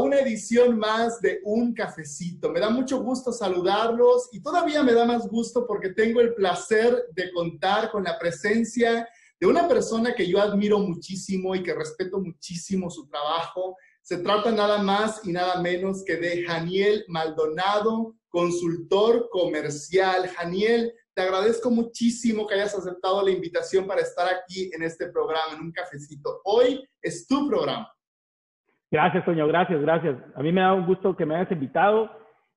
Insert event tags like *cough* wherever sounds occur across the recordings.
Una edición más de Un Cafecito. Me da mucho gusto saludarlos y todavía me da más gusto porque tengo el placer de contar con la presencia de una persona que yo admiro muchísimo y que respeto muchísimo su trabajo. Se trata nada más y nada menos que de Janiel Maldonado, consultor comercial. Janiel, te agradezco muchísimo que hayas aceptado la invitación para estar aquí en este programa, en un cafecito. Hoy es tu programa. Gracias, Toño, gracias, gracias. A mí me da un gusto que me hayas invitado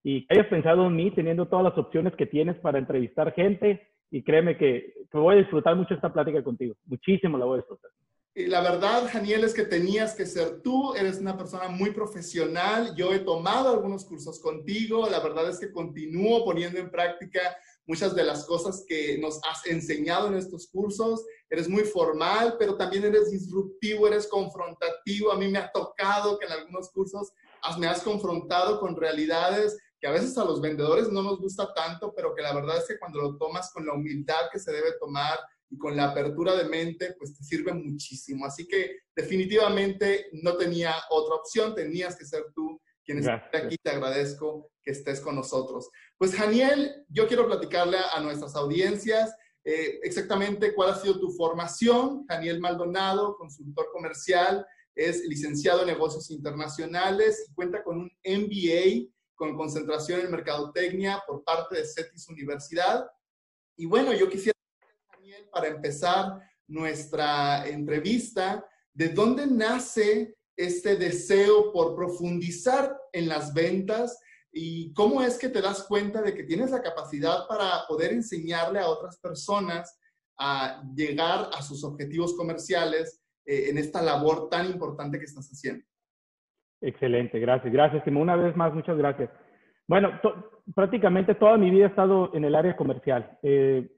y que hayas pensado en mí, teniendo todas las opciones que tienes para entrevistar gente. Y créeme que, voy a disfrutar mucho esta plática contigo. Muchísimo la voy a disfrutar. Y la verdad, Janiel, es que tenías que ser tú. Eres una persona muy profesional. Yo he tomado algunos cursos contigo. La verdad es que continúo poniendo en práctica muchas de las cosas que nos has enseñado en estos cursos. Eres muy formal, pero también eres disruptivo, eres confrontativo. A mí me ha tocado que en algunos cursos me has confrontado con realidades que a veces a los vendedores no nos gusta tanto, pero que la verdad es que cuando lo tomas con la humildad que se debe tomar y con la apertura de mente, pues te sirve muchísimo. Así que definitivamente no tenía otra opción, tenías que ser tú quien esté aquí. Te agradezco que estés con nosotros. Pues Janiel, yo quiero platicarle a nuestras audiencias eh, exactamente cuál ha sido tu formación. Janiel Maldonado, consultor comercial, es licenciado en negocios internacionales y cuenta con un MBA con concentración en mercadotecnia por parte de CETIS Universidad. Y bueno, yo quisiera, Janiel, para empezar nuestra entrevista, ¿de dónde nace este deseo por profundizar en las ventas ¿Y cómo es que te das cuenta de que tienes la capacidad para poder enseñarle a otras personas a llegar a sus objetivos comerciales eh, en esta labor tan importante que estás haciendo? Excelente, gracias. Gracias, Timo. Una vez más, muchas gracias. Bueno, prácticamente toda mi vida he estado en el área comercial. Eh,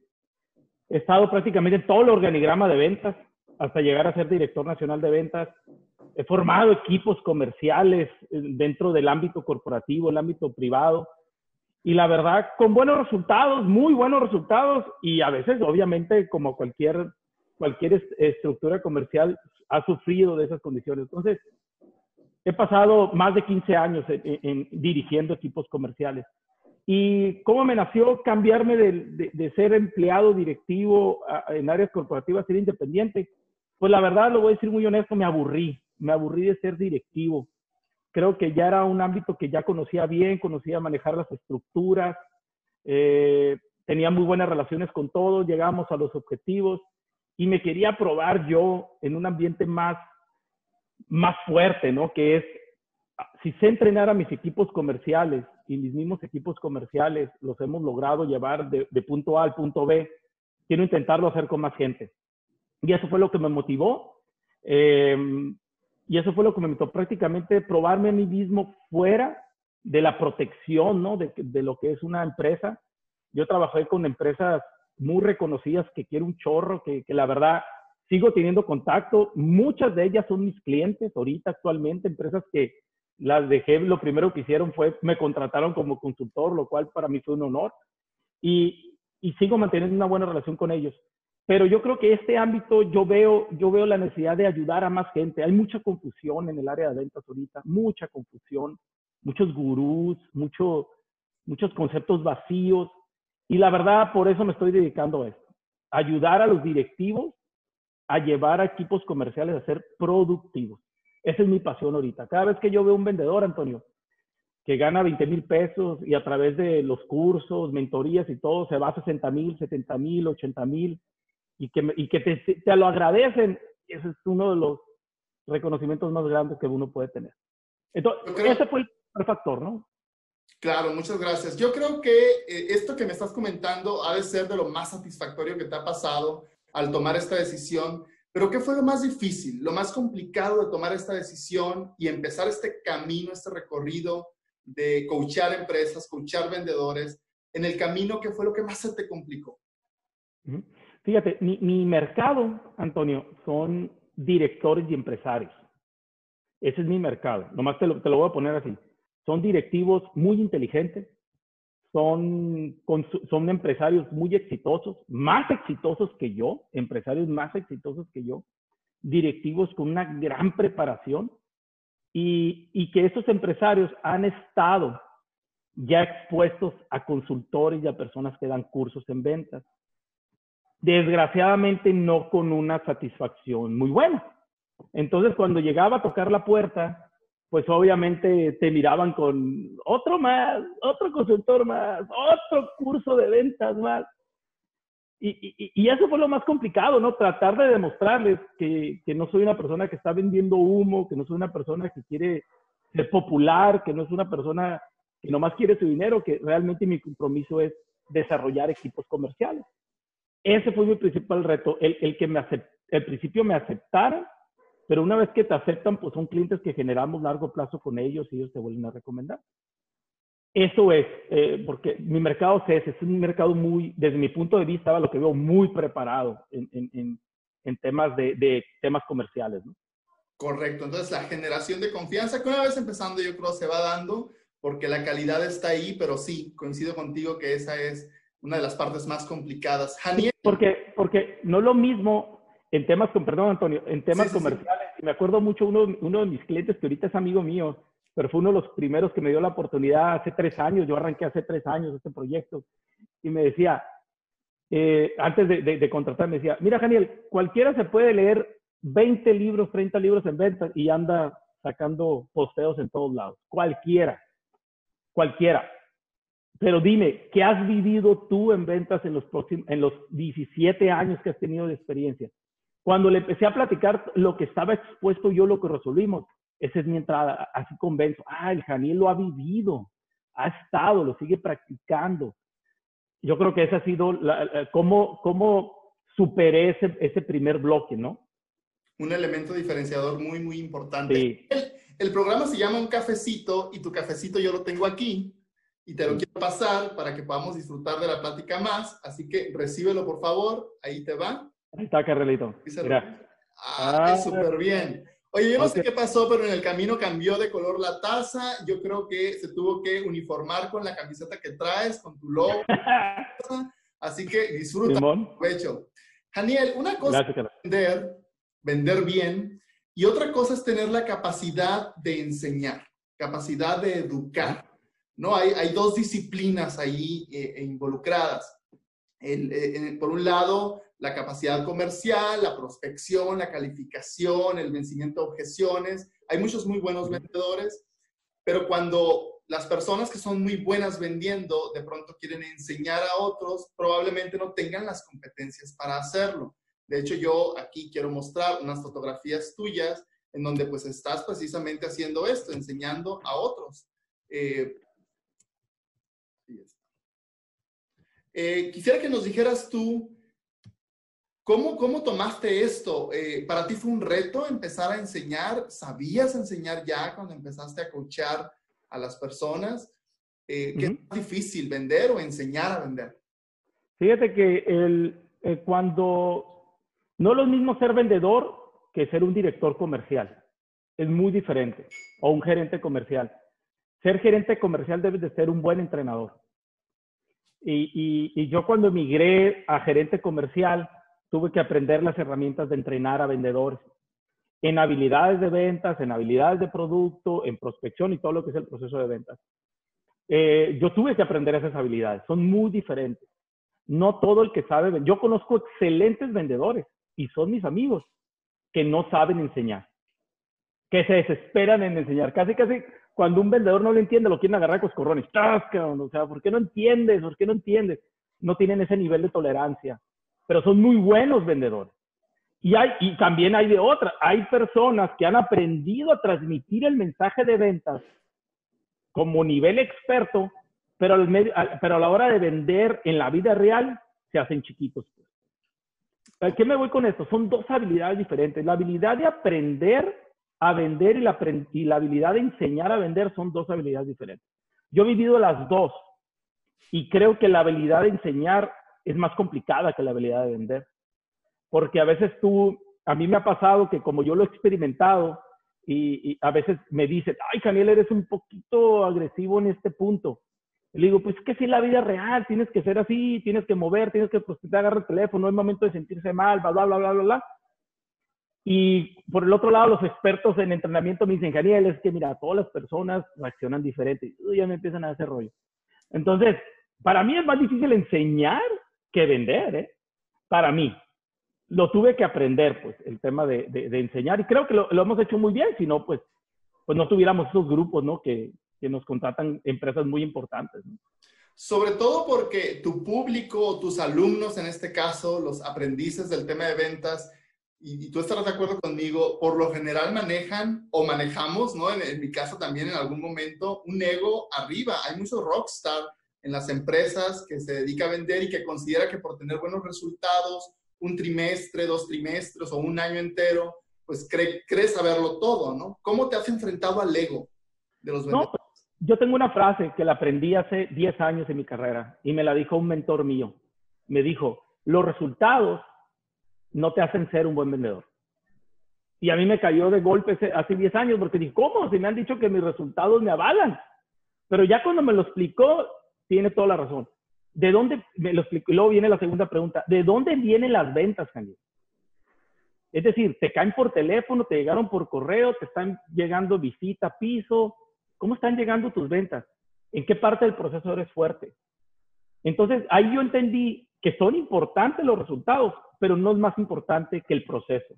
he estado prácticamente en todo el organigrama de ventas hasta llegar a ser director nacional de ventas he formado equipos comerciales eh, dentro del ámbito corporativo, el ámbito privado, y la verdad, con buenos resultados, muy buenos resultados, y a veces, obviamente, como cualquier, cualquier estructura comercial, ha sufrido de esas condiciones. Entonces, he pasado más de 15 años en, dirigiendo equipos comerciales. ¿Y cómo me nació cambiarme de, de, ser empleado directivo en áreas corporativas a ser independiente? Pues la verdad, lo voy a decir muy honesto, me aburrí me aburrí de ser directivo. Creo que ya era un ámbito que ya conocía bien, conocía manejar las estructuras, eh, tenía muy buenas relaciones con todos, llegamos a los objetivos y me quería probar yo en un ambiente más, más fuerte, ¿no? Que es, si sé entrenar a mis equipos comerciales y mis mismos equipos comerciales los hemos logrado llevar de, de punto A al punto B, quiero intentarlo hacer con más gente. Y eso fue lo que me motivó. Eh, y eso fue lo que me metió prácticamente probarme a mí mismo fuera de la protección, ¿no? De, lo que es una empresa. Yo trabajé con empresas muy reconocidas que quiero un chorro, que, la verdad sigo teniendo contacto. Muchas de ellas son mis clientes ahorita actualmente, empresas que las dejé, lo primero que hicieron fue, me contrataron como consultor, lo cual para mí fue un honor. Y sigo manteniendo una buena relación con ellos. Pero yo creo que este ámbito yo veo, yo veo la necesidad de ayudar a más gente. Hay mucha confusión en el área de ventas ahorita, mucha confusión, muchos gurús, mucho, muchos conceptos vacíos. Y la verdad, por eso me estoy dedicando a esto. Ayudar a los directivos a llevar a equipos comerciales a ser productivos. Esa es mi pasión ahorita. Cada vez que yo veo un vendedor, Antonio, que gana 20 mil pesos y a través de los cursos, mentorías y todo, se va a 60 mil, 70 mil, 80 mil, y que, y que te, te, lo agradecen, ese es uno de los reconocimientos más grandes que uno puede tener. Entonces, ese fue el factor, ¿no? Claro, muchas gracias. Yo creo que eh, esto que me estás comentando ha de ser de lo más satisfactorio que te ha pasado al tomar esta decisión. Pero ¿qué fue lo más difícil, lo más complicado de tomar esta decisión y empezar este camino, este recorrido de coachar empresas, coachar vendedores? En el camino, ¿qué fue lo que más se te complicó? Fíjate, mi, mercado, Antonio, son directores y empresarios. Ese es mi mercado. Nomás te lo, te lo voy a poner así. Son directivos muy inteligentes, son, son empresarios muy exitosos, más exitosos que yo, empresarios más exitosos que yo, directivos con una gran preparación y, y que esos empresarios han estado ya expuestos a consultores y a personas que dan cursos en ventas. Desgraciadamente no con una satisfacción muy buena. Entonces cuando llegaba a tocar la puerta, pues obviamente te miraban con otro más, otro consultor más, otro curso de ventas más. Y, y, eso fue lo más complicado, ¿no? Tratar de demostrarles que, que, no soy una persona que está vendiendo humo, que no soy una persona que quiere ser popular, que no es una persona que nomás quiere su dinero, que realmente mi compromiso es desarrollar equipos comerciales. Ese fue mi principal reto, el, el que me acept, el principio me aceptaran, pero una vez que te aceptan, pues son clientes que generamos largo plazo con ellos y ellos te vuelven a recomendar. Eso es, eh, porque mi mercado es es un mercado muy, desde mi punto de vista, lo que veo muy preparado en, en, en temas de, de, temas comerciales. Correcto, entonces la generación de confianza que una vez empezando yo creo se va dando porque la calidad está ahí, pero sí, coincido contigo que esa es una de las partes más complicadas. Janiel. Porque, porque no lo mismo en temas, perdón Antonio, en temas comerciales, me acuerdo mucho uno, uno de mis clientes que ahorita es amigo mío, pero fue uno de los primeros que me dio la oportunidad hace tres años, yo arranqué hace tres años este proyecto, y me decía, eh, antes de, de, contratar, me decía, mira, Daniel, cualquiera se puede leer 20 libros, 30 libros en ventas y anda sacando posteos en todos lados, cualquiera, cualquiera. Pero dime, ¿qué has vivido tú en ventas en los, próximos, en los 17 años que has tenido de experiencia? Cuando le empecé a platicar lo que estaba expuesto yo, lo que resolvimos, esa es mi entrada. Así convenzo. Ah, el Janiel lo ha vivido, ha estado, lo sigue practicando. Yo creo que ese ha sido la, cómo, cómo superé ese, ese primer bloque, ¿no? Un elemento diferenciador muy, muy importante. Sí. El, el, programa se llama Un Cafecito y tu cafecito yo lo tengo aquí y te lo quiero pasar para que podamos disfrutar de la plática más. Así que recíbelo, por favor. Ahí te va. Ahí está, Carlito. Ah, ah, súper bien. Oye, yo no sé qué pasó, pero en el camino cambió de color la taza. Yo creo que se tuvo que uniformar con la camiseta que traes, con tu logo. *laughs* Así que disfruta. Provecho. Daniel, una cosa es vender, vender bien, y otra cosa es tener la capacidad de enseñar, capacidad de educar. ¿No? Hay, hay dos disciplinas ahí eh, involucradas. El, eh, por un lado, la capacidad comercial, la prospección, la calificación, el vencimiento de objeciones. Hay muchos muy buenos vendedores, pero cuando las personas que son muy buenas vendiendo de pronto quieren enseñar a otros, probablemente no tengan las competencias para hacerlo. De hecho, yo aquí quiero mostrar unas fotografías tuyas en donde pues estás precisamente haciendo esto, enseñando a otros. Eh, eh, quisiera que nos dijeras tú, ¿Cómo, cómo tomaste esto? Eh, ¿Para ti fue un reto empezar a enseñar? ¿Sabías enseñar ya cuando empezaste a coachar a las personas? Eh, ¿Qué es difícil, vender o enseñar a vender? Fíjate que el, eh, cuando no es lo mismo ser vendedor que ser un director comercial. Es muy diferente. O un gerente comercial. Ser gerente comercial debe de ser un buen entrenador. Y, yo cuando emigré a gerente comercial, tuve que aprender las herramientas de entrenar a vendedores en habilidades de ventas, en habilidades de producto, en prospección y todo lo que es el proceso de ventas. Eh, yo tuve que aprender esas habilidades, son muy diferentes. No todo el que sabe, yo conozco excelentes vendedores y son mis amigos que no saben enseñar, que se desesperan en enseñar. Casi, casi cuando un vendedor no lo entiende, lo quieren agarrar con coscorrones. O sea, ¿por qué no entiendes? ¿Por qué no entiendes? No tienen ese nivel de tolerancia pero son muy buenos vendedores. Y, hay, y también hay de otra, hay personas que han aprendido a transmitir el mensaje de ventas como nivel experto, pero, pero a la hora de vender en la vida real se hacen chiquitos. ¿A qué me voy con esto? Son dos habilidades diferentes. La habilidad de aprender a vender y la, habilidad de enseñar a vender son dos habilidades diferentes. Yo he vivido las dos y creo que la habilidad de enseñar es más complicada que la habilidad de vender. Porque a veces tú, a mí me ha pasado que como yo lo he experimentado y, a veces me dicen, ay, Caniel, eres un poquito agresivo en este punto. Le digo, pues es que si la vida real, tienes que ser así, tienes que mover, tienes que, pues te agarra el teléfono, no es momento de sentirse mal, bla, bla, bla, bla, bla, bla. Y por el otro lado, los expertos en entrenamiento me dicen, Daniel, es que mira, todas las personas reaccionan diferente. Y ya me empiezan a hacer rollo. Entonces, para mí es más difícil enseñar que vender, ¿eh? Para mí. Lo tuve que aprender, pues, el tema de, de, enseñar. Y creo que lo, lo, hemos hecho muy bien, si no, pues, pues no tuviéramos esos grupos, ¿no? Que, que nos contratan empresas muy importantes. ¿no? Sobre todo porque tu público, tus alumnos en este caso, los aprendices del tema de ventas, y, tú estarás de acuerdo conmigo, por lo general manejan o manejamos, ¿no? En, mi caso también en algún momento, un ego arriba. Hay muchos rockstar en las empresas que se dedica a vender y que considera que por tener buenos resultados, un trimestre, dos trimestres o un año entero, pues cree, cree saberlo todo, ¿no? ¿Cómo te has enfrentado al ego de los vendedores? No, yo tengo una frase que la aprendí hace 10 años en mi carrera y me la dijo un mentor mío. Me dijo, los resultados no te hacen ser un buen vendedor. Y a mí me cayó de golpe hace 10 años porque dije, ¿cómo? Si me han dicho que mis resultados me avalan. Pero ya cuando me lo explicó, tiene toda la razón. ¿De dónde? Me lo explicó. Y luego viene la segunda pregunta. ¿De dónde vienen las ventas, Daniel? Es decir, te caen por teléfono, te llegaron por correo, te están llegando visita, piso, ¿Cómo están llegando tus ventas? ¿En qué parte del proceso eres fuerte? Entonces, ahí yo entendí que son importantes los resultados, pero no es más importante que el proceso.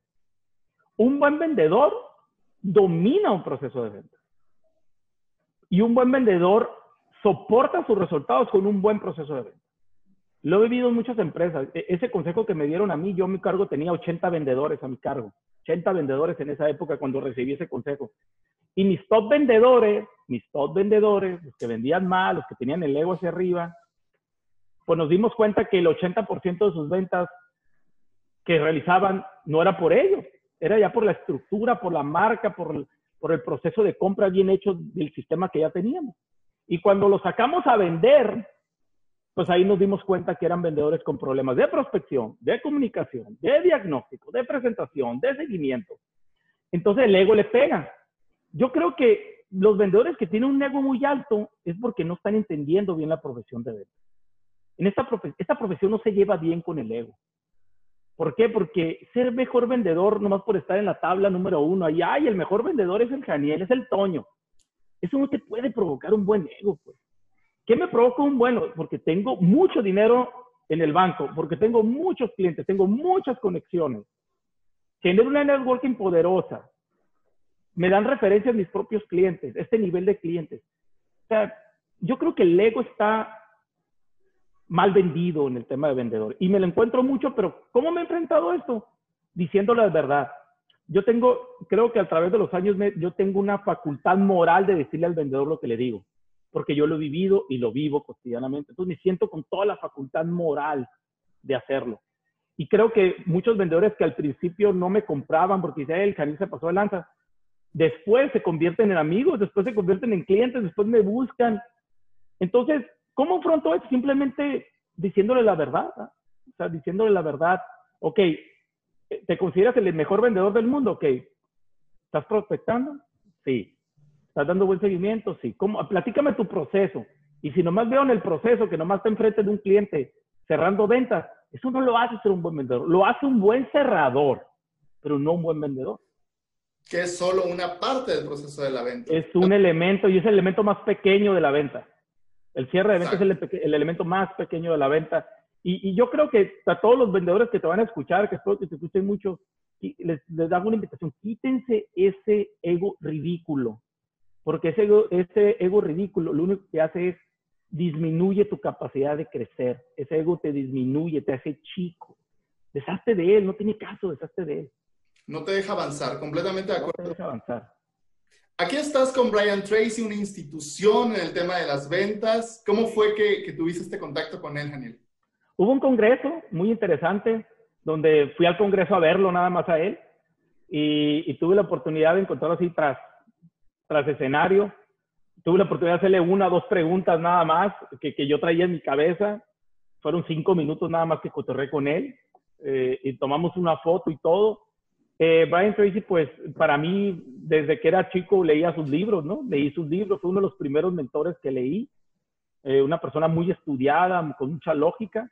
Un buen vendedor domina un proceso de venta. Y un buen vendedor soporta sus resultados con un buen proceso de venta. Lo he vivido en muchas empresas. E-, ese consejo que me dieron a mí, yo a mi cargo tenía 80 vendedores a mi cargo. 80 vendedores en esa época cuando recibí ese consejo. Y mis top vendedores, mis top vendedores, los que vendían mal, los que tenían el ego hacia arriba, pues nos dimos cuenta que el 80% de sus ventas que realizaban no era por ellos, era ya por la estructura, por la marca, por el, proceso de compra bien hecho del sistema que ya teníamos. Y cuando lo sacamos a vender, pues ahí nos dimos cuenta que eran vendedores con problemas de prospección, de comunicación, de diagnóstico, de presentación, de seguimiento. Entonces el ego le pega yo creo que los vendedores que tienen un ego muy alto es porque no están entendiendo bien la profesión de venta. En esta, esta profesión no se lleva bien con el ego. ¿Por qué? Porque ser mejor vendedor, nomás por estar en la tabla número uno, ahí, ay, el mejor vendedor es el Janiel, es el Toño. Eso no te puede provocar un buen ego, pues. ¿Qué me provoca un bueno? Porque tengo mucho dinero en el banco, porque tengo muchos clientes, tengo muchas conexiones. Tener una networking poderosa, me dan referencias mis propios clientes, este nivel de clientes. O sea, yo creo que el ego está mal vendido en el tema de vendedor. Y me lo encuentro mucho, pero ¿cómo me he enfrentado a esto? Diciéndole la verdad. Yo tengo, creo que a través de los años, yo tengo una facultad moral de decirle al vendedor lo que le digo, porque yo lo he vivido y lo vivo cotidianamente. Entonces me siento con toda la facultad moral de hacerlo. Y creo que muchos vendedores que al principio no me compraban porque decían, el canil se pasó de lanza, después se convierten en amigos, después se convierten en clientes, después me buscan. Entonces, ¿cómo afronto esto? Simplemente diciéndole la verdad, ¿ah? o sea, diciéndole la verdad, ok, ¿te consideras el mejor vendedor del mundo? Ok, ¿estás prospectando? Sí. ¿Estás dando buen seguimiento? Sí. ¿Cómo? Platícame tu proceso. Y si nomás veo en el proceso que nomás está enfrente de un cliente cerrando ventas, eso no lo hace ser un buen vendedor, lo hace un buen cerrador, pero no un buen vendedor que es solo una parte del proceso de la venta. Es un elemento y es el elemento más pequeño de la venta. El cierre de venta es el, elemento más pequeño de la venta. Y, yo creo que a todos los vendedores que te van a escuchar, que espero que te escuchen mucho, les, les hago una invitación, quítense ese ego ridículo. Porque ese ego, ese ego ridículo lo único que hace es disminuye tu capacidad de crecer. Ese ego te disminuye, te hace chico. Deshazte de él, no tiene caso, deshazte de él no te deja avanzar, completamente de acuerdo. No te deja avanzar. Aquí estás con Brian Tracy, una institución en el tema de las ventas. ¿Cómo fue que, tuviste este contacto con él, Daniel? Hubo un congreso muy interesante donde fui al congreso a verlo nada más a él y, tuve la oportunidad de encontrarlo así tras, tras escenario. Tuve la oportunidad de hacerle una o dos preguntas nada más que, que yo traía en mi cabeza. Fueron cinco minutos nada más que cotorré con él eh, y tomamos una foto y todo. Eh, Brian Tracy, pues para mí, desde que era chico leía sus libros, ¿no? Leí sus libros, fue uno de los primeros mentores que leí. Eh, una persona muy estudiada, con mucha lógica.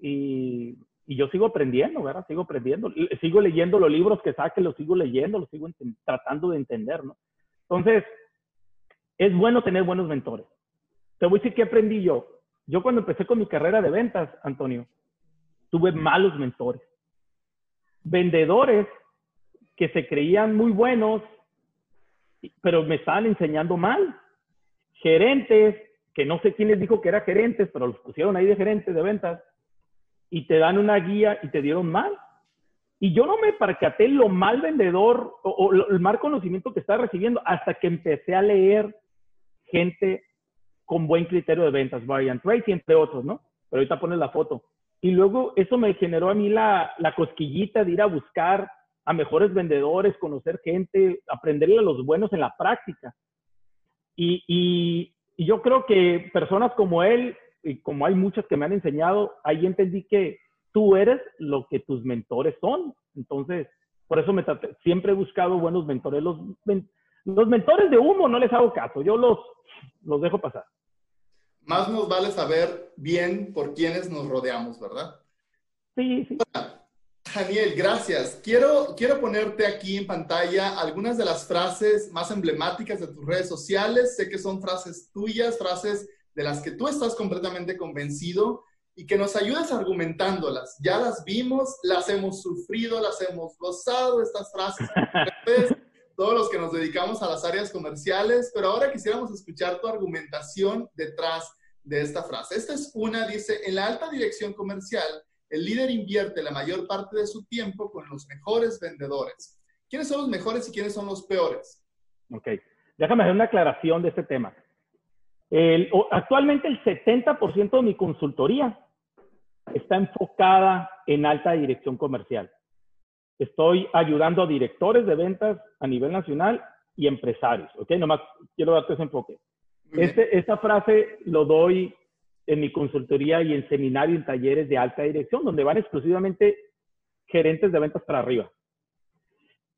Y, y yo sigo aprendiendo, ¿verdad? Sigo aprendiendo, sigo leyendo los libros que saque, los sigo leyendo, los sigo tratando de entender, ¿no? Entonces, es bueno tener buenos mentores. Te voy a decir qué aprendí yo. Yo cuando empecé con mi carrera de ventas, Antonio, tuve malos mentores. Vendedores que se creían muy buenos, pero me estaban enseñando mal. Gerentes, que no sé quién les dijo que eran gerentes, pero los pusieron ahí de gerentes de ventas, y te dan una guía y te dieron mal. Y yo no me percaté lo mal vendedor o, el mal conocimiento que estaba recibiendo hasta que empecé a leer gente con buen criterio de ventas, Brian Tracy, entre otros, ¿no? Pero ahorita pones la foto. Y luego eso me generó a mí la, la cosquillita de ir a buscar a mejores vendedores, conocer gente, aprenderle a los buenos en la práctica. Y, y, y yo creo que personas como él, y como hay muchas que me han enseñado, ahí entendí que tú eres lo que tus mentores son. Entonces, por eso me siempre he buscado buenos mentores. Los, los mentores de humo no les hago caso, yo los, los dejo pasar. Más nos vale saber bien por quiénes nos rodeamos, ¿verdad? Sí, sí. Daniel, gracias. Quiero, quiero ponerte aquí en pantalla algunas de las frases más emblemáticas de tus redes sociales. Sé que son frases tuyas, frases de las que tú estás completamente convencido y que nos ayudes argumentándolas. Ya las vimos, las hemos sufrido, las hemos gozado, estas frases, *laughs* todos los que nos dedicamos a las áreas comerciales, pero ahora quisiéramos escuchar tu argumentación detrás de esta frase. Esta es una, dice, en la alta dirección comercial, el líder invierte la mayor parte de su tiempo con los mejores vendedores. ¿Quiénes son los mejores y quiénes son los peores? Ok, déjame hacer una aclaración de este tema. actualmente el 70% de mi consultoría está enfocada en alta dirección comercial. Estoy ayudando a directores de ventas a nivel nacional y empresarios. ¿Ok? Nomás quiero darte ese enfoque. Este, esta frase lo doy en mi consultoría y en seminario en talleres de alta dirección, donde van exclusivamente gerentes de ventas para arriba.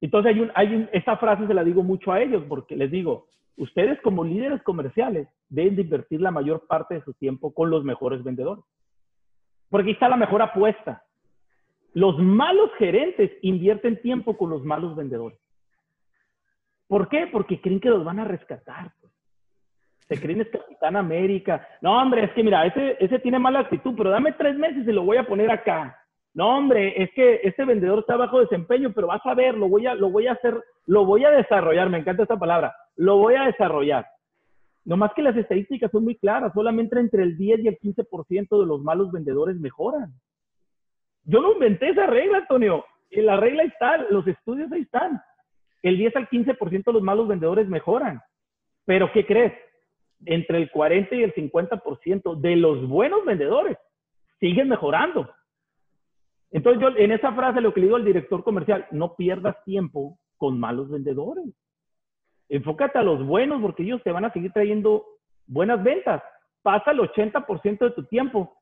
Entonces, hay un, hay esta frase se la digo mucho a ellos porque les digo, ustedes como líderes comerciales deben de invertir la mayor parte de su tiempo con los mejores vendedores. Porque aquí está la mejor apuesta. Los malos gerentes invierten tiempo con los malos vendedores. ¿Por qué? Porque creen que los van a rescatar. Se creen es Capitán América. No, hombre, es que mira, ese, ese tiene mala actitud, pero dame tres meses y lo voy a poner acá. No, hombre, es que ese vendedor está bajo desempeño, pero vas a ver, lo voy a, lo voy a hacer, lo voy a desarrollar. Me encanta esta palabra. Lo voy a desarrollar. No más que las estadísticas son muy claras, solamente entre el 10 y el 15% de los malos vendedores mejoran. Yo no inventé esa regla, Antonio. La regla está, los estudios ahí están. El 10 al 15% de los malos vendedores mejoran. Pero ¿qué crees? Entre el 40 y el 50% de los buenos vendedores siguen mejorando. Entonces yo en esa frase lo que le digo al director comercial, no pierdas tiempo con malos vendedores. Enfócate a los buenos porque ellos te van a seguir trayendo buenas ventas. Pasa el 80% de tu tiempo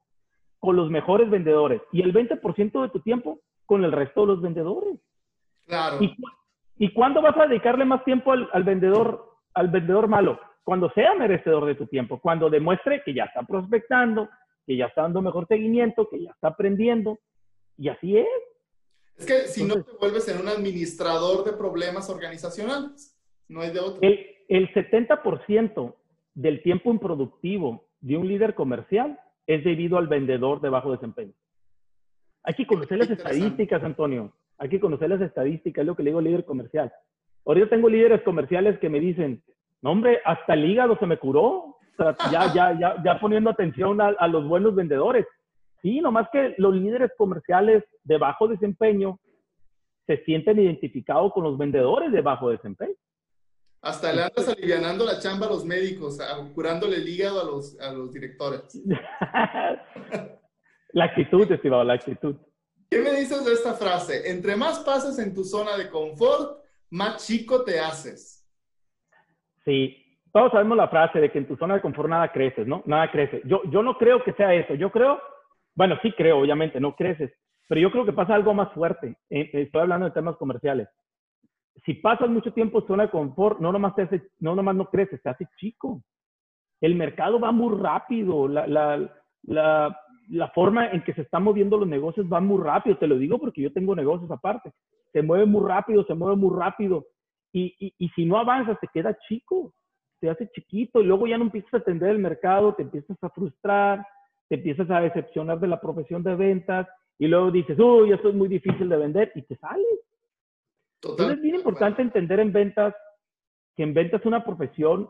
con los mejores vendedores y el 20% de tu tiempo con el resto de los vendedores. Claro. ¿Y, ¿y cuándo vas a dedicarle más tiempo al, al, vendedor, al vendedor malo? Cuando sea merecedor de tu tiempo, cuando demuestre que ya está prospectando, que ya está dando mejor seguimiento, que ya está aprendiendo. Y así es. Es que si no te vuelves en un administrador de problemas organizacionales. No hay de otro. El, el 70% del tiempo improductivo de un líder comercial es debido al vendedor de bajo desempeño. Hay que conocer las estadísticas, Antonio. Hay que conocer las estadísticas, es lo que le digo al líder comercial. Ahorita tengo líderes comerciales que me dicen, no hombre, hasta el hígado se me curó. ya, ya, ya, ya poniendo atención a, a los buenos vendedores. Sí, nomás que los líderes comerciales de bajo desempeño se sienten identificados con los vendedores de bajo desempeño. Hasta le andas alivianando la chamba a los médicos, curándole el hígado a los, a los directores. *laughs* la actitud, estimado, la actitud. ¿Qué me dices de esta frase? Entre más pases en tu zona de confort, más chico te haces. Sí, todos sabemos la frase de que en tu zona de confort nada creces, ¿no? Nada crece. Yo, yo no creo que sea eso. Yo creo, bueno, sí creo, obviamente, no creces, pero yo creo que pasa algo más fuerte. Eh, estoy hablando de temas comerciales si pasas mucho tiempo en zona de confort, no nomás, te hace, no nomás no creces, te hace chico. El mercado va muy rápido, la, la, la, la forma en que se están moviendo los negocios va muy rápido. Te lo digo porque yo tengo negocios aparte. Se mueve muy rápido, se mueve muy rápido. Y, y, y si no avanzas, te queda chico, te hace chiquito y luego ya no empiezas a atender el mercado, te empiezas a frustrar, te empiezas a decepcionar de la profesión de ventas y luego dices, uy, esto es muy difícil de vender y te sales. Entonces es bien importante entender en ventas que en ventas es una profesión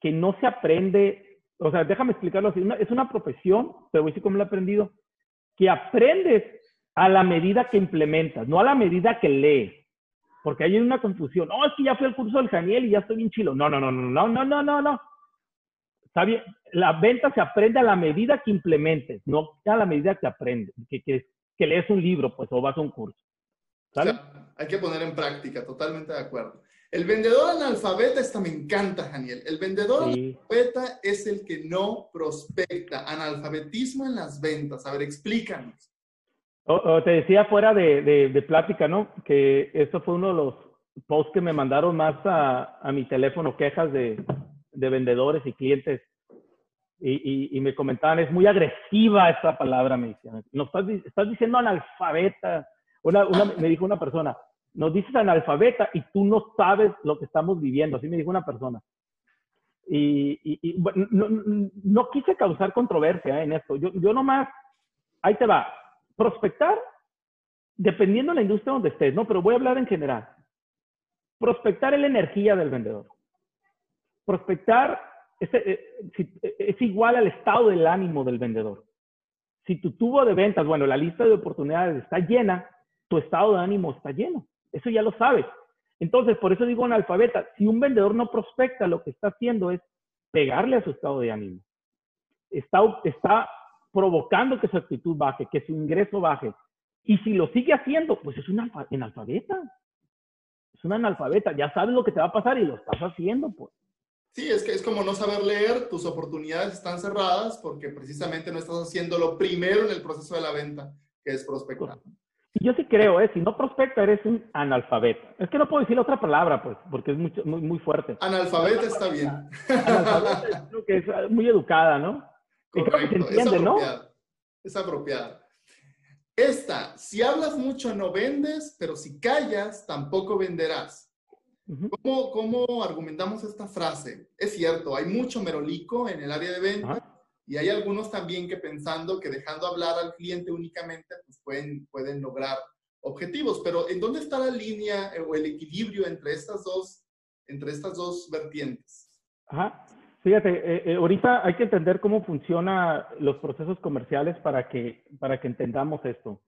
que no se aprende, o sea, déjame explicarlo así, es una profesión, pero voy a decir cómo lo he aprendido, que aprendes a la medida que implementas, no a la medida que lees. Porque hay una confusión. Oh, es que ya fui al curso del Janiel y ya estoy bien chilo. No, no, no, no, no, no, no, no, no. Está bien. La venta se aprende a la medida que implementes, no a la medida que aprendes, que, que, que lees un libro, pues, o vas a un curso. ¿Sale? hay que poner en práctica, totalmente de acuerdo. El vendedor analfabeta, esta me encanta, Daniel. El vendedor analfabeta es el que no prospecta. Analfabetismo en las ventas. A ver, explícanos. Te decía fuera de, de, plática, ¿no? Que eso fue uno de los posts que me mandaron más a, a mi teléfono, quejas de, de vendedores y clientes. Y, y, me comentaban, es muy agresiva esta palabra, me decían. No, estás, estás diciendo analfabeta. Una, una, me dijo una persona, nos dices analfabeta y tú no sabes lo que estamos viviendo, así me dijo una persona. Y, no, no, quise causar controversia en esto. Yo, yo nomás, ahí te va, prospectar, dependiendo de la industria donde estés, ¿no? Pero voy a hablar en general. Prospectar es la energía del vendedor. Prospectar eh, eh, es igual al estado del ánimo del vendedor. Si tu tubo de ventas, bueno, la lista de oportunidades está llena, tu estado de ánimo está lleno. Eso ya lo sabes. Entonces, por eso digo analfabeta, si un vendedor no prospecta, lo que está haciendo es pegarle a su estado de ánimo. Está, está provocando que su actitud baje, que su ingreso baje. Y si lo sigue haciendo, pues es un analfabeta. Es un analfabeta. Ya sabes lo que te va a pasar y lo estás haciendo, pues. Sí, es que es como no saber leer, tus oportunidades están cerradas porque precisamente no estás haciendo lo primero en el proceso de la venta, que es prospectar. Yo sí creo, ¿eh? Si no prospecta, eres un analfabeto. Es que no puedo decir otra palabra, pues, porque es muy, muy, muy fuerte. Analfabeto está bien. Analfabeto creo que es muy educada, ¿no? Entiende, es ¿no? Es apropiada. Esta, si hablas mucho no vendes, pero si callas tampoco venderás. ¿Cómo, ¿Cómo, argumentamos esta frase? Es cierto, hay mucho merolico en el área de venta, y hay algunos también que pensando que dejando hablar al cliente únicamente, pues pueden, pueden lograr objetivos. Pero ¿en dónde está la línea o el equilibrio entre estas dos, entre estas dos vertientes? Ajá. Fíjate, eh, eh, ahorita hay que entender cómo funcionan los procesos comerciales para que, para que entendamos esto.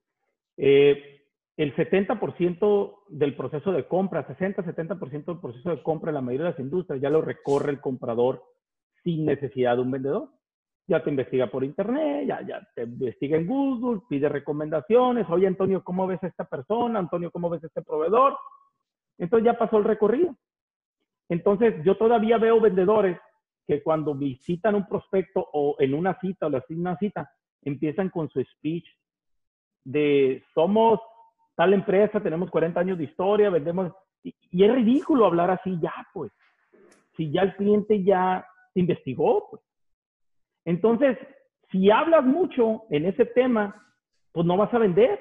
el 70% del proceso de compra, 60-70% del proceso de compra en la mayoría de las industrias ya lo recorre el comprador sin necesidad de un vendedor ya te investiga por internet, ya, ya te investiga en Google, pide recomendaciones, oye Antonio, ¿cómo ves a esta persona? Antonio, ¿cómo ves a este proveedor? Entonces ya pasó el recorrido. Entonces yo todavía veo vendedores que cuando visitan un prospecto o en una cita o le hacen una cita, empiezan con su speech de somos tal empresa, tenemos 40 años de historia, vendemos... Y, y es ridículo hablar así ya, pues. Si ya el cliente ya se investigó, pues. Entonces, si hablas mucho en ese tema, pues no vas a vender.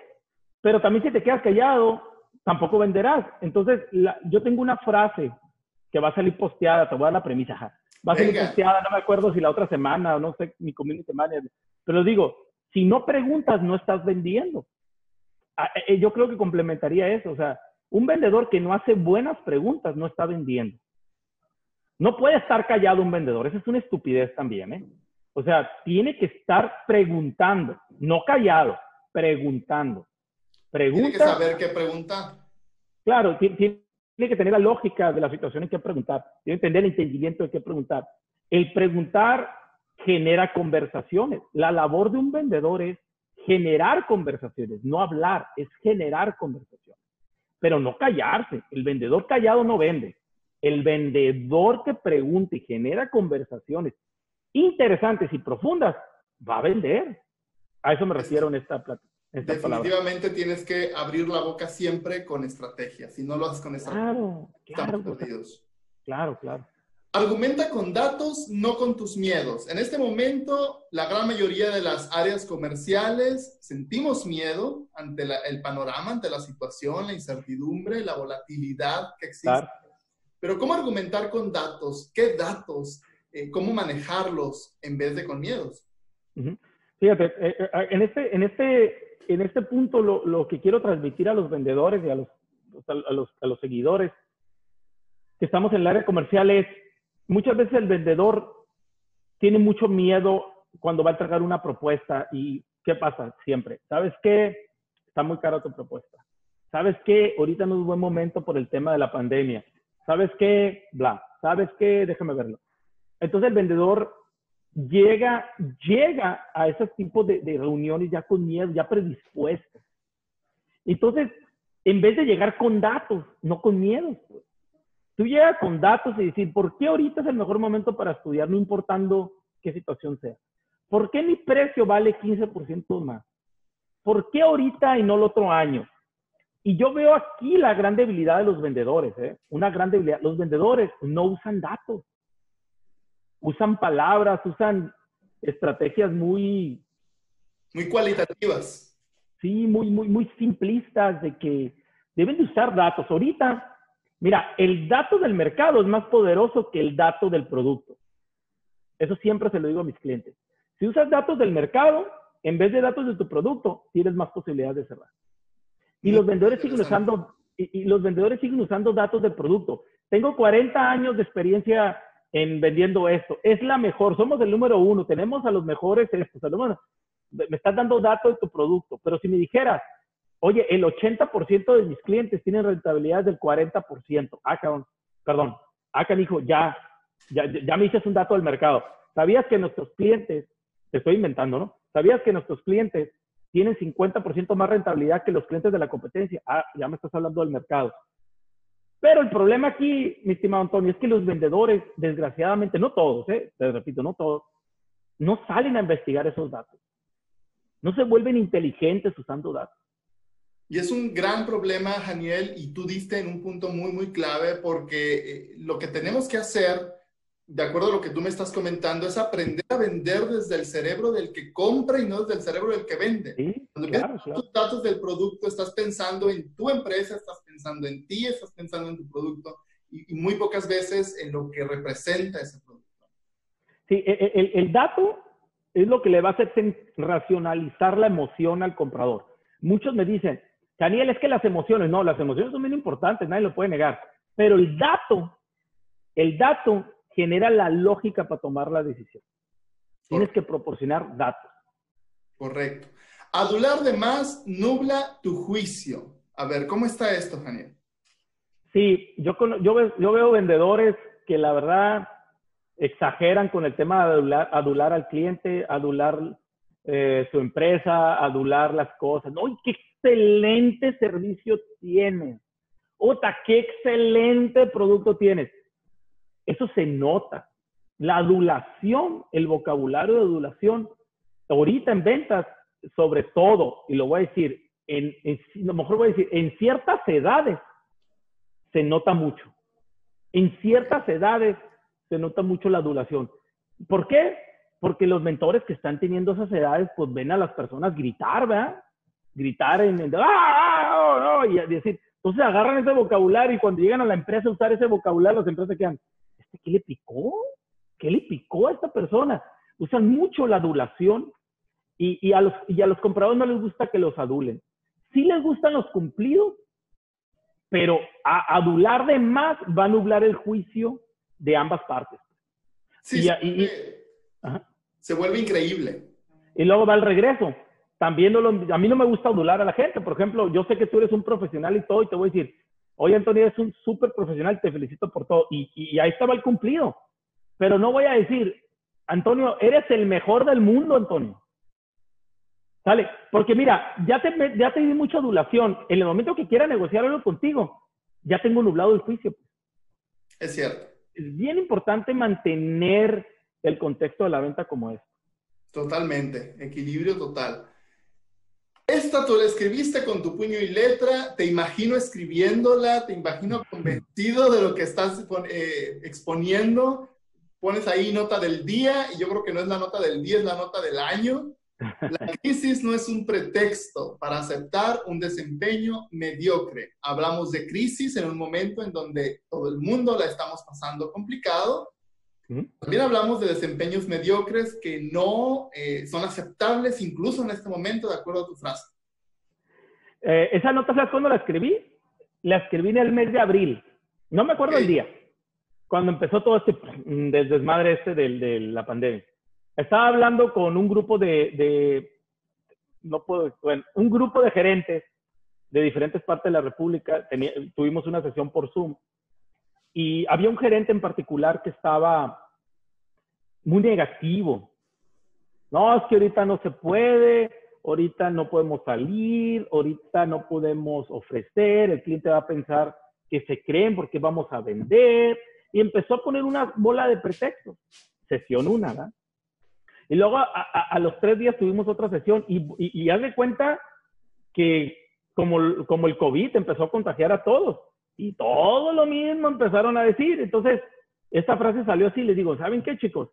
Pero también si te quedas callado, tampoco venderás. Entonces, yo tengo una frase que va a salir posteada, te voy a dar la premisa. Va a salir posteada, no me acuerdo si la otra semana no sé, mi community manager. Pero digo, si no preguntas, no estás vendiendo. Ah, eh, eh, yo creo que complementaría eso. O sea, un vendedor que no hace buenas preguntas no está vendiendo. No puede estar callado un vendedor. Esa es una estupidez también, ¿eh? O sea, tiene que estar preguntando, no callado, preguntando. Pregunta, tiene que saber qué preguntar. Claro, tiene, que tener la lógica de la situación en que preguntar, tiene que tener el entendimiento de qué preguntar. El preguntar genera conversaciones. La labor de un vendedor es generar conversaciones, no hablar, es generar conversaciones. Pero no callarse. El vendedor callado no vende. El vendedor que pregunta y genera conversaciones interesantes y profundas, va a vender. A eso me refiero en esta, Definitivamente tienes que abrir la boca siempre con estrategia. Si no lo haces con estrategia, claro, claro, claro, claro. Argumenta con datos, no con tus miedos. En este momento, la gran mayoría de las áreas comerciales sentimos miedo ante el panorama, ante la situación, la incertidumbre, la volatilidad que existe. Pero ¿cómo argumentar con datos? ¿Qué datos? Eh, ¿Cómo manejarlos en vez de con miedos? Fíjate, eh, eh, en, este, en, este, en este punto lo, que quiero transmitir a los vendedores y a los, seguidores que estamos en el área comercial es muchas veces el vendedor tiene mucho miedo cuando va a entregar una propuesta y ¿qué pasa? Siempre, ¿sabes qué? Está muy cara tu propuesta. ¿Sabes qué? Ahorita no es buen momento por el tema de la pandemia. ¿Sabes qué? Bla. ¿Sabes qué? Déjame verlo. Entonces el vendedor llega, llega a ese tipo de, reuniones ya con miedo, ya predispuesto. Entonces, en vez de llegar con datos, no con miedo, pues. Tú llegas con datos y decir, ¿por qué ahorita es el mejor momento para estudiar, no importando qué situación sea? ¿Por qué mi precio vale 15% más? ¿Por qué ahorita y no el otro año? Y yo veo aquí la gran debilidad de los vendedores, ¿eh? Una gran debilidad. Los vendedores no usan datos. Usan palabras, usan estrategias muy... Muy cualitativas. Sí, muy, muy, muy simplistas de que deben de usar datos. Ahorita Mira, el dato del mercado es más poderoso que el dato del producto. Eso siempre se lo digo a mis clientes. Si usas datos del mercado, en vez de datos de tu producto, tienes más posibilidades de cerrar. Y los vendedores siguen usando, y, los vendedores siguen usando datos del producto. Tengo 40 años de experiencia en vendiendo esto. Es la mejor, somos el número uno, tenemos a los mejores estos. me estás dando datos de tu producto, pero si me dijeras, Oye, el 80% de mis clientes tienen rentabilidad del 40%. Ah, cabrón, perdón. Ah, dijo, ya, ya, ya me dices un dato del mercado. ¿Sabías que nuestros clientes, te estoy inventando, ¿no? ¿Sabías que nuestros clientes tienen 50% más rentabilidad que los clientes de la competencia? Ah, ya me estás hablando del mercado. Pero el problema aquí, mi estimado Antonio, es que los vendedores, desgraciadamente, no todos, ¿eh? te repito, no todos, no salen a investigar esos datos. No se vuelven inteligentes usando datos. Y es un gran problema, Daniel, y tú diste en un punto muy, muy clave, porque eh, lo que tenemos que hacer, de acuerdo a lo que tú me estás comentando, es aprender a vender desde el cerebro del que compra y no desde el cerebro del que vende. Sí, Cuando claro, tus datos del producto, estás pensando en tu empresa, estás pensando en ti, estás pensando en tu producto, y, muy pocas veces en lo que representa ese producto. Sí, e, e, el, el dato es lo que le va a hacer racionalizar la emoción al comprador. Muchos me dicen, Daniel, es que las emociones, no, las emociones son muy importantes, nadie lo puede negar, pero el dato, el dato genera la lógica para tomar la decisión. Tienes que proporcionar datos. Correcto. Adular de más nubla tu juicio. A ver, ¿cómo está esto, Daniel? Sí, yo, yo, yo veo vendedores que la verdad exageran con el tema de adular, adular al cliente, adular eh, su empresa, adular las cosas. No, qué excelente servicio tienes. Ota, qué excelente producto tienes. Eso se nota. La adulación, el vocabulario de adulación, ahorita en ventas, sobre todo, y lo voy a decir, en, lo mejor voy a decir, en ciertas edades se nota mucho. En ciertas edades se nota mucho la adulación. ¿Por qué? Porque los mentores que están teniendo esas edades, pues ven a las personas gritar, ¿verdad? gritar en, ¡ah! ah oh, y decir, entonces agarran ese vocabulario y cuando llegan a la empresa a usar ese vocabulario, las empresas quedan, ¿este qué le picó? ¿Qué le picó a esta persona? Usan mucho la adulación y, y, a los, y a los compradores no les gusta que los adulen. Sí les gustan los cumplidos, pero a adular de más va a nublar el juicio de ambas partes. Sí, y, se vuelve increíble. Y luego va el regreso también a mí no me gusta adular a la gente. Por ejemplo, yo sé que tú eres un profesional y todo, y te voy a decir, oye, Antonio, eres un súper profesional, te felicito por todo. Y, ahí estaba el cumplido. Pero no voy a decir, Antonio, eres el mejor del mundo, Antonio. ¿Sale? Porque mira, ya te, ya te di mucha adulación. En el momento que quiera negociar algo contigo, ya tengo nublado el juicio. Es cierto. Es bien importante mantener el contexto de la venta como es. Totalmente, equilibrio total. Esta tú la escribiste con tu puño y letra, te imagino escribiéndola, te imagino convencido de lo que estás eh, exponiendo. Pones ahí nota del día y yo creo que no es la nota del día, es la nota del año. La *laughs* crisis no es un pretexto para aceptar un desempeño mediocre. Hablamos de crisis en un momento en donde todo el mundo la estamos pasando complicado. También hablamos de desempeños mediocres que no eh, son aceptables incluso en este momento, de acuerdo a tu frase. Eh, esa nota, ¿sabes cuándo la escribí? La escribí en el mes de abril. No me acuerdo el día. Cuando empezó todo este desmadre este de, de la pandemia. Estaba hablando con un grupo de, no puedo, bueno, un grupo de gerentes de diferentes partes de la República. tuvimos una sesión por Zoom y había un gerente en particular que estaba muy negativo. No, es que ahorita no se puede, ahorita no podemos salir, ahorita no podemos ofrecer, el cliente va a pensar que se creen porque vamos a vender. Y empezó a poner una bola de pretextos. Sesión una, ¿verdad? Y luego a, los tres días tuvimos otra sesión y, y, haz de cuenta que como, como el COVID empezó a contagiar a todos y todo lo mismo empezaron a decir. Entonces, esta frase salió así, les digo, ¿saben qué chicos?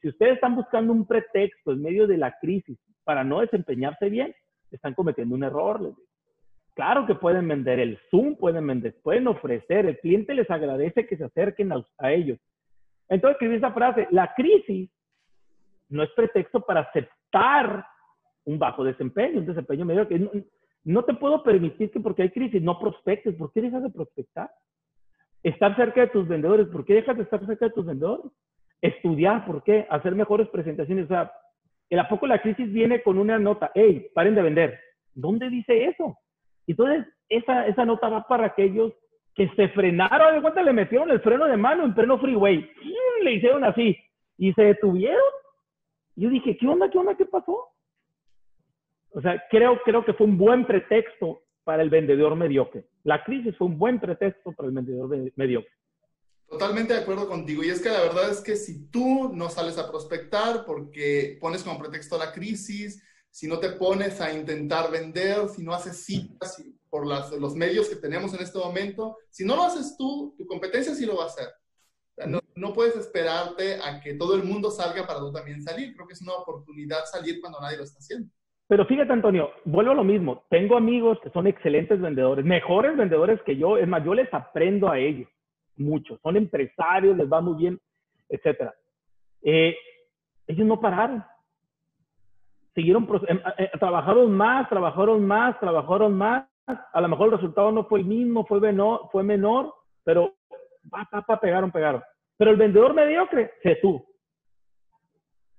Si ustedes están buscando un pretexto en medio de la crisis para no desempeñarse bien, están cometiendo un error. Les digo. Claro que pueden vender el Zoom, pueden vender, pueden ofrecer, el cliente les agradece que se acerquen a, ellos. Entonces escribí esa frase, la crisis no es pretexto para aceptar un bajo desempeño, un desempeño medio que no, te puedo permitir que porque hay crisis no prospectes. ¿Por qué dejas de prospectar? Estar cerca de tus vendedores. ¿Por qué dejas de estar cerca de tus vendedores? Estudiar. ¿Por qué? Hacer mejores presentaciones. O sea, el a poco la crisis viene con una nota. Hey, paren de vender. ¿Dónde dice eso? Entonces, esa, esa nota va para aquellos que se frenaron. ¿De cuánto le metieron el freno de mano en pleno freeway? Le hicieron así. Y se detuvieron yo dije, ¿qué onda? ¿Qué onda? ¿Qué pasó? O sea, creo, creo que fue un buen pretexto para el vendedor mediocre. La crisis fue un buen pretexto para el vendedor mediocre. Totalmente de acuerdo contigo. Y es que la verdad es que si tú no sales a prospectar porque pones como pretexto la crisis, si no te pones a intentar vender, si no haces citas por los medios que tenemos en este momento, si no lo haces tú, tu competencia sí lo va a hacer no, puedes esperarte a que todo el mundo salga para tú también salir. Creo que es una oportunidad salir cuando nadie lo está haciendo. Pero fíjate, Antonio, vuelvo a lo mismo. Tengo amigos que son excelentes vendedores, mejores vendedores que yo. Es más, yo les aprendo a ellos mucho. Son empresarios, les va muy bien, etcétera. Eh, ellos no pararon. Siguieron, em, eh, trabajaron más, trabajaron más, trabajaron más. A lo mejor el resultado no fue el mismo, fue menor, fue menor pero pa, pa, pa, pegaron, pegaron. Pero el vendedor mediocre se tú.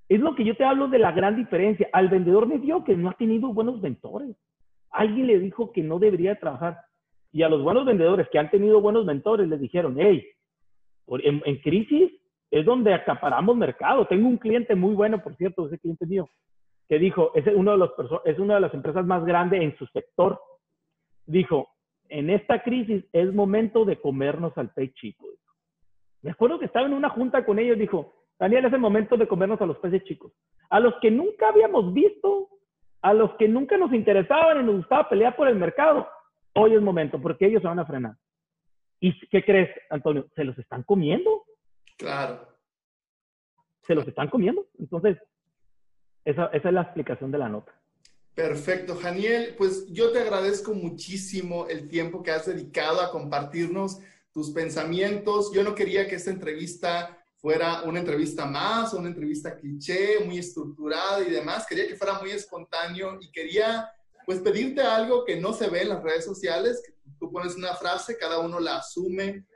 Es lo que yo te hablo de la gran diferencia. Al vendedor mediocre no ha tenido buenos mentores. Alguien le dijo que no debería trabajar. Y a los buenos vendedores que han tenido buenos mentores les dijeron, hey, en, en crisis es donde acaparamos mercado. Tengo un cliente muy bueno, por cierto, ese cliente mío, que dijo, es, uno de los es una de las empresas más grandes en su sector. Dijo, en esta crisis es momento de comernos al pez chico. Me acuerdo que estaba en una junta con ellos, dijo, Daniel, es el momento de comernos a los peces chicos. A los que nunca habíamos visto, a los que nunca nos interesaban y nos gustaba pelear por el mercado, hoy es momento, porque ellos se van a frenar. ¿Y qué crees, Antonio? ¿Se los están comiendo? Claro. Se los están comiendo. Entonces, esa, esa es la explicación de la nota. Perfecto, Janiel. Pues yo te agradezco muchísimo el tiempo que has dedicado a compartirnos tus pensamientos. Yo no quería que esta entrevista fuera una entrevista más, una entrevista cliché, muy estructurada y demás. Quería que fuera muy espontáneo y quería pues pedirte algo que no se ve en las redes sociales, que tú pones una frase, cada uno la asume,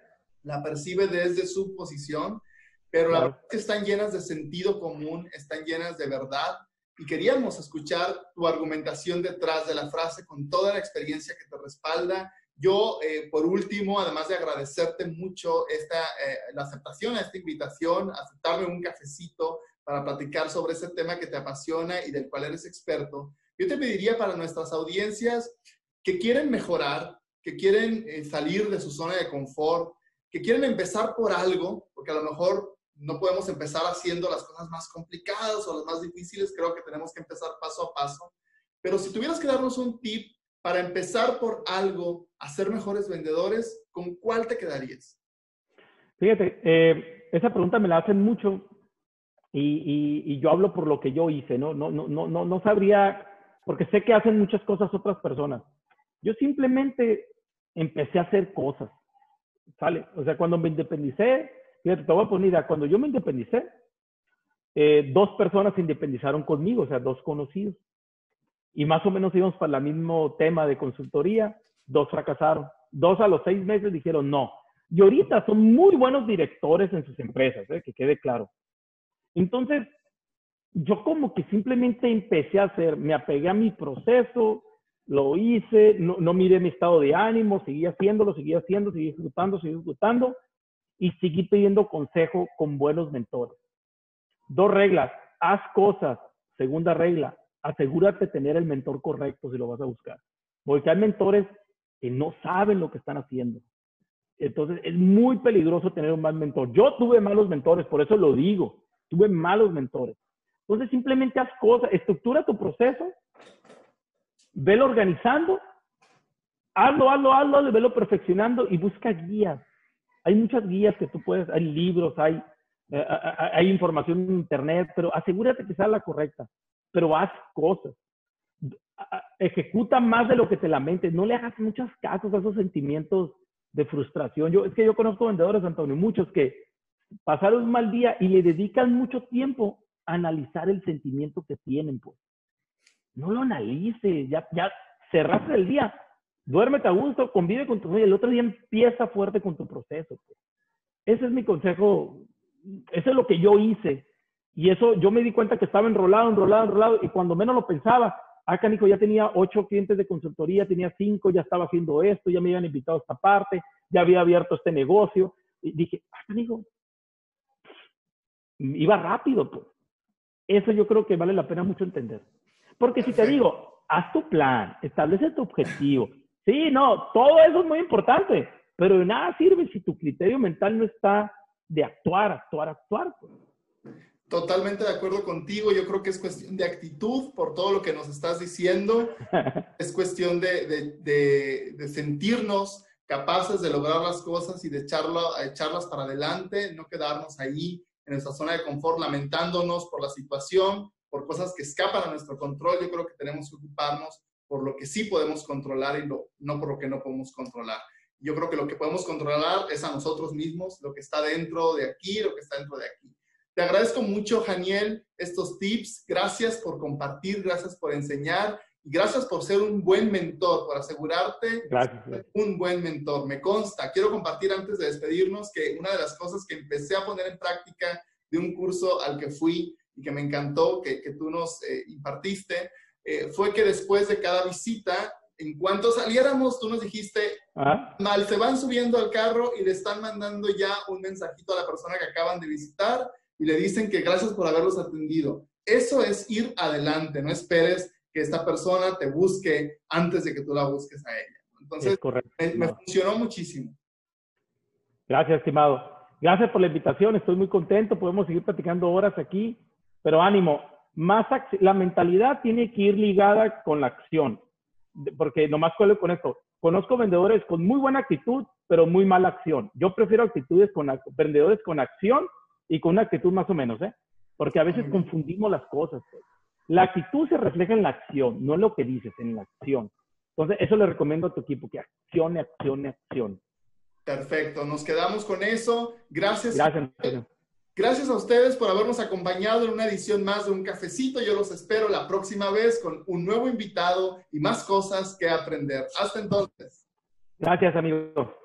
la percibe desde su posición, pero la verdad es que están llenas de sentido común, están llenas de verdad y queríamos escuchar tu argumentación detrás de la frase con toda la experiencia que te respalda. Yo, eh, por último, además de agradecerte mucho esta, eh, la aceptación a esta invitación, aceptarme un cafecito para platicar sobre ese tema que te apasiona y del cual eres experto, yo te pediría para nuestras audiencias que quieren mejorar, que quieren eh, salir de su zona de confort, que quieren empezar por algo, porque a lo mejor no podemos empezar haciendo las cosas más complicadas o las más difíciles, creo que tenemos que empezar paso a paso pero si tuvieras que darnos un tip para empezar por algo, a ser mejores vendedores, ¿con cuál te quedarías? Fíjate, eh, esa pregunta me la hacen mucho y, y, yo hablo por lo que yo hice, ¿no? No, no, no, no, no sabría, porque sé que hacen muchas cosas otras personas. Yo simplemente empecé a hacer cosas, ¿sale? O sea, cuando me independicé, fíjate, te voy a poner, cuando yo me independicé, eh, dos personas se independizaron conmigo, o sea, dos conocidos. Y más o menos íbamos para el mismo tema de consultoría, dos fracasaron. Dos a los seis meses dijeron no. Y ahorita son muy buenos directores en sus empresas, ¿eh? que quede claro. Entonces, yo como que simplemente empecé a hacer, me apegué a mi proceso, lo hice, no, no miré mi estado de ánimo, seguí haciéndolo, seguí haciendo, seguí ejecutando, seguí ejecutando y seguí pidiendo consejo con buenos mentores. Dos reglas, haz cosas. Segunda regla, asegúrate de tener el mentor correcto si lo vas a buscar. Porque hay mentores que no saben lo que están haciendo. Entonces es muy peligroso tener un mal mentor. Yo tuve malos mentores, por eso lo digo. Tuve malos mentores. Entonces simplemente haz cosas, estructura tu proceso, velo organizando, hazlo, hazlo, hazlo, velo perfeccionando y busca guías. Hay muchas guías que tú puedes, hay libros, hay eh, hay información en internet, pero asegúrate que sea la correcta, pero haz cosas. Ejecuta más de lo que te lamentes, no le hagas muchas casos a esos sentimientos de frustración. Yo, es que yo conozco vendedores, Antonio, muchos que pasaron un mal día y le dedican mucho tiempo analizar el sentimiento que tienen, pues. No lo analices, ya, ya cerraste el día, duérmete a gusto, convive con tu familia, el otro día empieza fuerte con tu proceso. Pues. Ese es mi consejo eso es lo que yo hice. Y eso yo me di cuenta que estaba enrolado, enrolado, enrolado. Y cuando menos lo pensaba, acá Nico ya tenía ocho clientes de consultoría, tenía cinco, ya estaba haciendo esto, ya me habían invitado a esta parte, ya había abierto este negocio. Y dije, acá Nico, iba rápido, pues. Eso yo creo que vale la pena mucho entender. Porque si te digo, haz tu plan, establece tu objetivo. Sí, no, todo eso es muy importante, pero de nada sirve si tu criterio mental no está de actuar, actuar, actuar. Pues. Totalmente de acuerdo contigo. Yo creo que es cuestión de actitud por todo lo que nos estás diciendo. *laughs* es cuestión de, de, sentirnos capaces de lograr las cosas y de echarlo, echarlas para adelante, no quedarnos ahí en nuestra zona de confort lamentándonos por la situación, por cosas que escapan a nuestro control. Yo creo que tenemos que ocuparnos por lo que sí podemos controlar y no por lo que no podemos controlar. Yo creo que lo que podemos controlar es a nosotros mismos, lo que está dentro de aquí, lo que está dentro de aquí. Te agradezco mucho, Janiel, estos tips. Gracias por compartir, gracias por enseñar y gracias por ser un buen mentor, por asegurarte gracias. un buen mentor. Me consta. Quiero compartir antes de despedirnos que una de las cosas que empecé a poner en práctica de un curso al que fui y que me encantó, que, que tú nos eh, impartiste, eh, fue que después de cada visita en cuanto saliéramos, tú nos dijiste, ¿Ah? mal, se van subiendo al carro y le están mandando ya un mensajito a la persona que acaban de visitar y le dicen que gracias por haberlos atendido. Eso es ir adelante, no esperes que esta persona te busque antes de que tú la busques a ella. Entonces, me, me funcionó muchísimo. Gracias, estimado. Gracias por la invitación, estoy muy contento, podemos seguir platicando horas aquí, pero ánimo, más la mentalidad tiene que ir ligada con la acción porque nomás cuelo con esto. Conozco vendedores con muy buena actitud, pero muy mala acción. Yo prefiero actitudes con vendedores con acción y con una actitud más o menos, ¿eh? Porque a veces confundimos las cosas. Pues. La actitud se refleja en la acción, no en lo que dices, en la acción. Entonces, eso le recomiendo a tu equipo, que accione, accione, accione. Perfecto, nos quedamos con eso. Gracias. Gracias. Gracias a ustedes por habernos acompañado en una edición más de Un Cafecito. Yo los espero la próxima vez con un nuevo invitado y más cosas que aprender. Hasta entonces. Gracias, amigo.